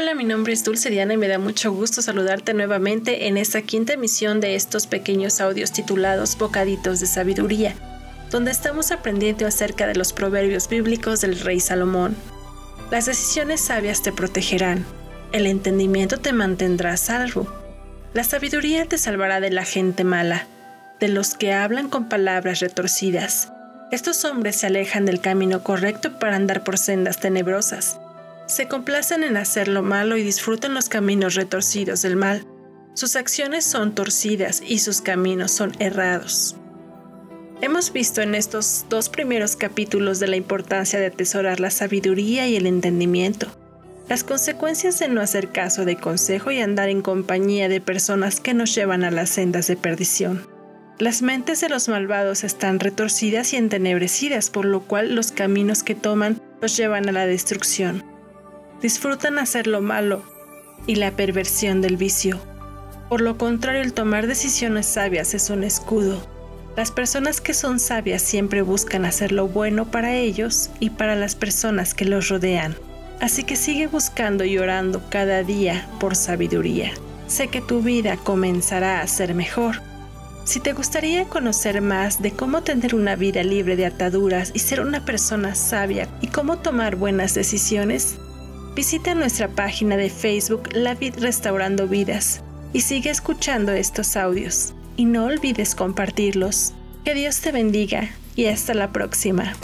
Hola, mi nombre es Dulce Diana y me da mucho gusto saludarte nuevamente en esta quinta emisión de estos pequeños audios titulados Bocaditos de Sabiduría, donde estamos aprendiendo acerca de los proverbios bíblicos del rey Salomón. Las decisiones sabias te protegerán, el entendimiento te mantendrá salvo. La sabiduría te salvará de la gente mala, de los que hablan con palabras retorcidas. Estos hombres se alejan del camino correcto para andar por sendas tenebrosas. Se complacen en hacer lo malo y disfrutan los caminos retorcidos del mal. Sus acciones son torcidas y sus caminos son errados. Hemos visto en estos dos primeros capítulos de la importancia de atesorar la sabiduría y el entendimiento las consecuencias de no hacer caso de consejo y andar en compañía de personas que nos llevan a las sendas de perdición. Las mentes de los malvados están retorcidas y entenebrecidas, por lo cual los caminos que toman los llevan a la destrucción. Disfrutan hacer lo malo y la perversión del vicio. Por lo contrario, el tomar decisiones sabias es un escudo. Las personas que son sabias siempre buscan hacer lo bueno para ellos y para las personas que los rodean. Así que sigue buscando y orando cada día por sabiduría. Sé que tu vida comenzará a ser mejor. Si te gustaría conocer más de cómo tener una vida libre de ataduras y ser una persona sabia y cómo tomar buenas decisiones, visita nuestra página de Facebook La Vid Restaurando Vidas y sigue escuchando estos audios. Y no olvides compartirlos. Que Dios te bendiga y hasta la próxima.